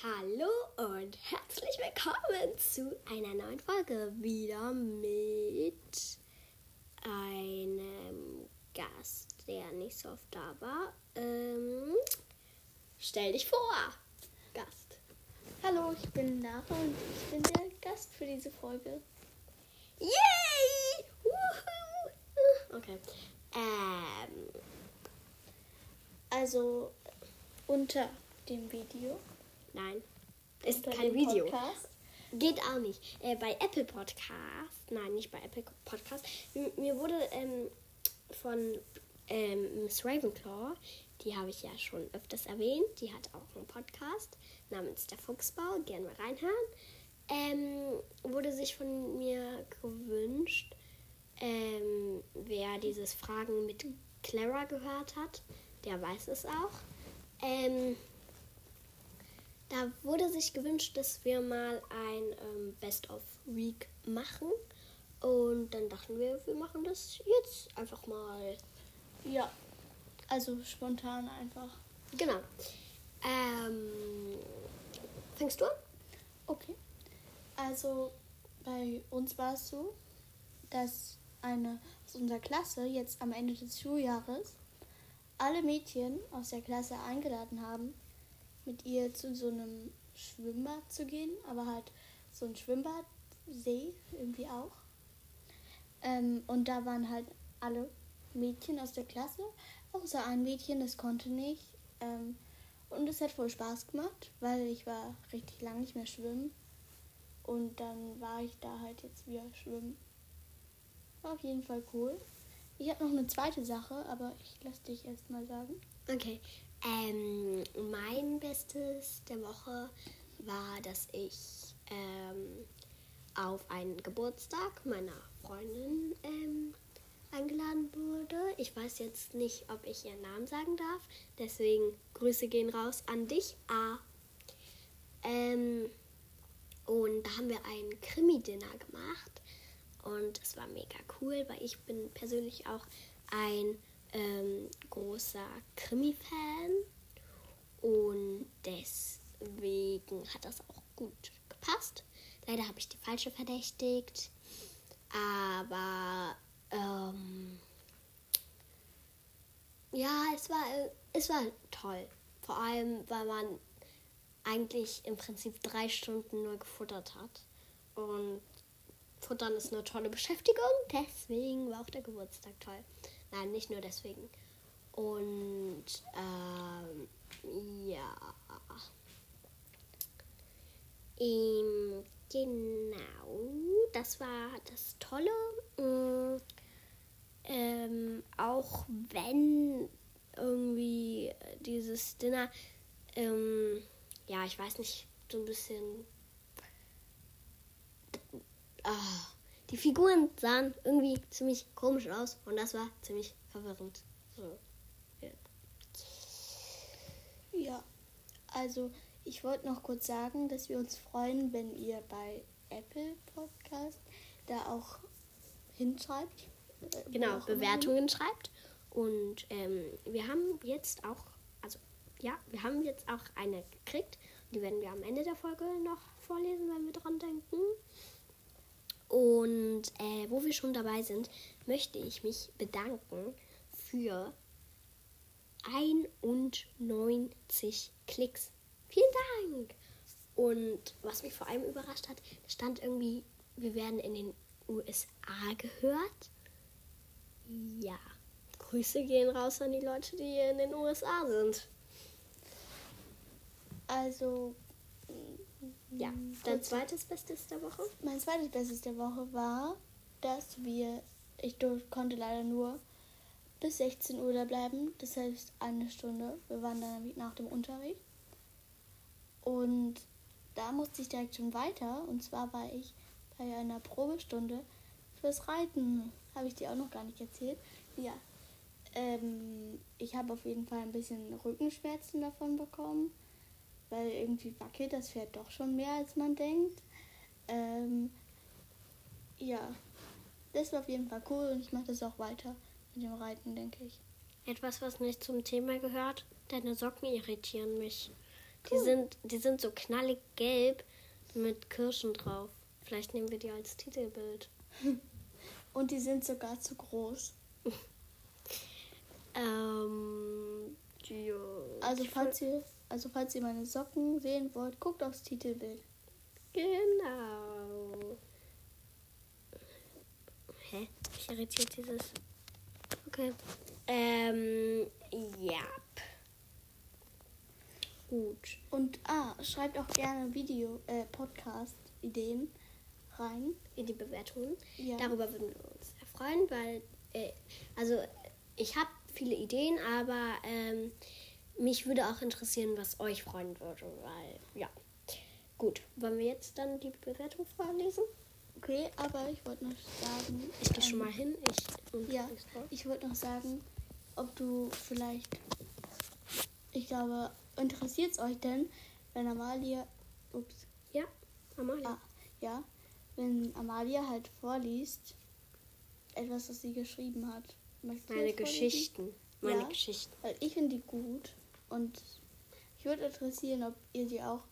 Hallo und herzlich willkommen zu einer neuen Folge. Wieder mit einem Gast, der nicht so oft da war. Ähm, stell dich vor, Gast. Hallo, ich bin Lara und ich bin der Gast für diese Folge. Yay! Woohoo! Okay. Ähm, Also unter dem Video. Nein. Ist unter kein Video. Podcast. Geht auch nicht. Äh, bei Apple Podcast, nein, nicht bei Apple Podcast. M- Mir wurde ähm, von ähm, Miss Ravenclaw, die habe ich ja schon öfters erwähnt, die hat auch einen Podcast namens Der Fuchsbau, gerne mal reinhören. Ähm, wurde sich von mir gewünscht, ähm, wer dieses Fragen mit Clara gehört hat, der weiß es auch. Ähm, da wurde sich gewünscht, dass wir mal ein ähm, Best of Week machen. Und dann dachten wir, wir machen das jetzt einfach mal. Ja, also spontan einfach. Genau. Ähm, fängst du an? Okay. Also bei uns war es so, dass eine aus unserer Klasse jetzt am Ende des Schuljahres alle Mädchen aus der Klasse eingeladen haben, mit ihr zu so einem Schwimmbad zu gehen, aber halt so ein Schwimmbadsee irgendwie auch. Ähm, und da waren halt alle Mädchen aus der Klasse, außer ein Mädchen, das konnte nicht. Ähm, und es hat voll Spaß gemacht, weil ich war richtig lange nicht mehr schwimmen. Und dann war ich da halt jetzt wieder schwimmen. War auf jeden Fall cool. Ich habe noch eine zweite Sache, aber ich lasse dich erst mal sagen. Okay. Ähm, mein Bestes der Woche war, dass ich ähm, auf einen Geburtstag meiner Freundin ähm, eingeladen wurde. Ich weiß jetzt nicht, ob ich ihren Namen sagen darf. Deswegen Grüße gehen raus an dich, A. Ähm, und da haben wir ein Krimi-Dinner gemacht. Und es war mega cool, weil ich bin persönlich auch ein ähm, großer Krimi-Fan. Und deswegen hat das auch gut gepasst. Leider habe ich die falsche verdächtigt. Aber ähm, ja, es war, es war toll. Vor allem, weil man eigentlich im Prinzip drei Stunden nur gefuttert hat. Und Futtern ist eine tolle Beschäftigung, deswegen war auch der Geburtstag toll. Nein, nicht nur deswegen. Und ähm, ja. Ähm, genau, das war das Tolle. Mm, ähm, auch wenn irgendwie dieses Dinner, ähm, ja, ich weiß nicht, so ein bisschen. Ah, die Figuren sahen irgendwie ziemlich komisch aus und das war ziemlich verwirrend. So. Ja. Ja, also ich wollte noch kurz sagen, dass wir uns freuen, wenn ihr bei Apple Podcast da auch hinschreibt. äh, Genau, Bewertungen schreibt. Und ähm, wir haben jetzt auch, also ja, wir haben jetzt auch eine gekriegt. Die werden wir am Ende der Folge noch vorlesen, wenn wir dran denken. Und äh, wo wir schon dabei sind, möchte ich mich bedanken für 91 Klicks. Vielen Dank! Und was mich vor allem überrascht hat, stand irgendwie, wir werden in den USA gehört. Ja, Grüße gehen raus an die Leute, die in den USA sind. Also, Ja, dein zweites Bestes der Woche? mein zweites Bestes der Woche war, dass wir, ich konnte leider nur bis 16 Uhr da bleiben, das heißt eine Stunde. Wir waren dann nach dem Unterricht. Und da musste ich direkt schon weiter. Und zwar war ich bei einer Probestunde fürs Reiten. Habe ich dir auch noch gar nicht erzählt. Ja. Ähm, ich habe auf jeden Fall ein bisschen Rückenschmerzen davon bekommen, weil irgendwie wackelt das Pferd doch schon mehr, als man denkt. Ähm, ja, das war auf jeden Fall cool und ich mache das auch weiter mit dem Reiten, denke ich. Etwas, was nicht zum Thema gehört. Deine Socken irritieren mich. Die sind, die sind so knallig gelb mit Kirschen drauf. Vielleicht nehmen wir die als Titelbild. Und die sind sogar zu groß. Ähm, ja. Also falls ihr, also falls ihr meine Socken sehen wollt, guckt aufs Titelbild. Genau. Hä? Mich irritiert dieses. Okay. Ähm, ja. Gut. Und ah, schreibt auch gerne Video, äh, Podcast-Ideen rein. In die Bewertungen. Ja. Darüber würden wir uns sehr freuen, weil, äh, also, ich habe viele Ideen, aber ähm, mich würde auch interessieren, was euch freuen würde, weil, ja. Gut, wollen wir jetzt dann die Bewertung vorlesen? Okay, aber ich wollte noch sagen. Ich gehe ähm, schon mal hin. Ich, und Ja, ich wollte noch sagen, ob du vielleicht, ich glaube, interessiert es euch denn, wenn Amalia, ups, Ja, Amalia. ah, ja, wenn Amalia halt vorliest, etwas, was sie geschrieben hat. Möchtest Meine? Geschichten. Meine Ja. Geschichten. Weil ich finde die gut und ich würde interessieren, ob ihr die auch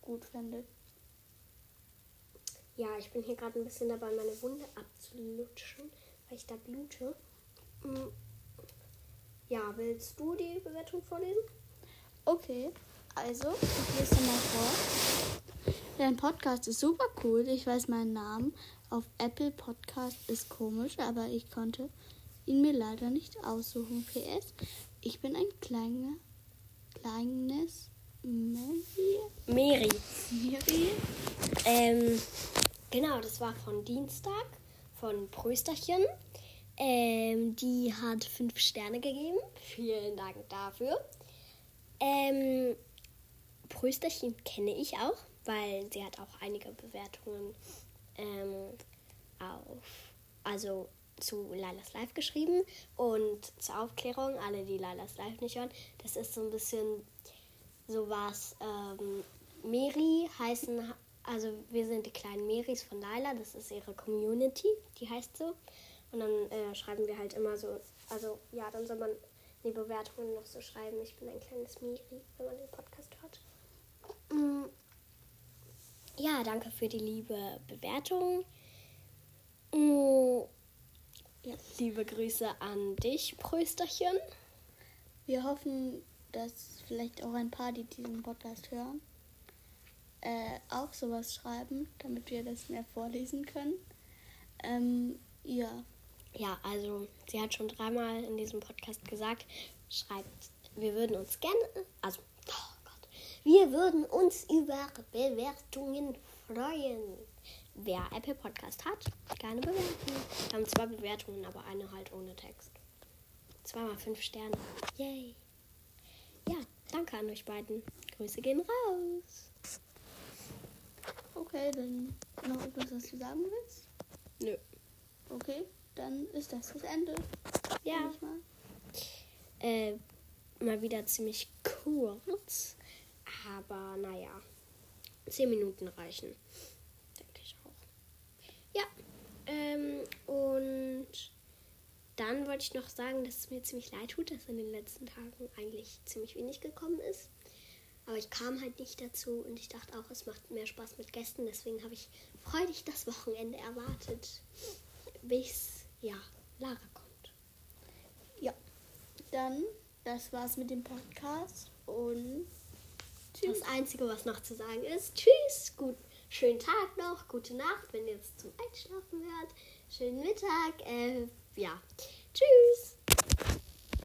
gut findet. Ja, ich bin hier gerade ein bisschen dabei, meine Wunde abzulutschen, weil ich da blute. Mm. Ja, willst du die Bewertung vorlesen? Okay, also, ich lese mal vor. Dein Podcast ist super cool. Ich weiß meinen Namen. Auf Apple Podcast ist komisch, aber ich konnte ihn mir leider nicht aussuchen. PS, ich bin ein kleiner, kleines Mary. Mary. Mary? Ähm, genau, das war von Dienstag, von Prösterchen. Ähm, die hat fünf Sterne gegeben. Vielen Dank dafür. Ähm, Prösterchen kenne ich auch, weil sie hat auch einige Bewertungen ähm, auf, also zu Lailas Live geschrieben. Und zur Aufklärung, alle, die Lailas Live nicht hören, das ist so ein bisschen sowas. Ähm, Meri heißen, also wir sind die kleinen Meris von Laila, das ist ihre Community, die heißt so. Und dann äh, schreiben wir halt immer so, also ja, dann soll man die Bewertungen noch so schreiben, ich bin ein kleines Miri, wenn man den Podcast hört. Mm. Ja, danke für die liebe Bewertung. Mm. Ja, liebe Grüße an dich, Prösterchen. Wir hoffen, dass vielleicht auch ein paar, die diesen Podcast hören, äh, auch sowas schreiben, damit wir das mehr vorlesen können. Ähm, ja, Ja, also sie hat schon dreimal in diesem Podcast gesagt, schreibt, wir würden uns gerne, also, wir würden uns über Bewertungen freuen. Wer Apple Podcast hat, gerne bewerten. Wir haben zwei Bewertungen, aber eine halt ohne Text. Zweimal fünf Sterne. Yay. Ja, danke an euch beiden. Grüße gehen raus. okay, dann noch etwas, was du sagen willst? Nö. Okay, dann ist das das Ende. Ja. mal. Äh, mal wieder ziemlich kurz. Aber naja, zehn Minuten reichen. Denke ich auch. Ja. Ähm, und dann wollte ich noch sagen, dass es mir ziemlich leid tut, dass in den letzten Tagen eigentlich ziemlich wenig gekommen ist. Aber ich kam halt nicht dazu und ich dachte auch, es macht mehr Spaß mit Gästen. Deswegen habe ich freudig das Wochenende erwartet, bis, ja, Lara kommt. Ja, dann, das war's mit dem Podcast und Tschüss. Das Einzige, was noch zu sagen ist, tschüss, gut, schönen Tag noch, gute Nacht, wenn ihr es zum Einschlafen hört, schönen Mittag, äh, ja, tschüss.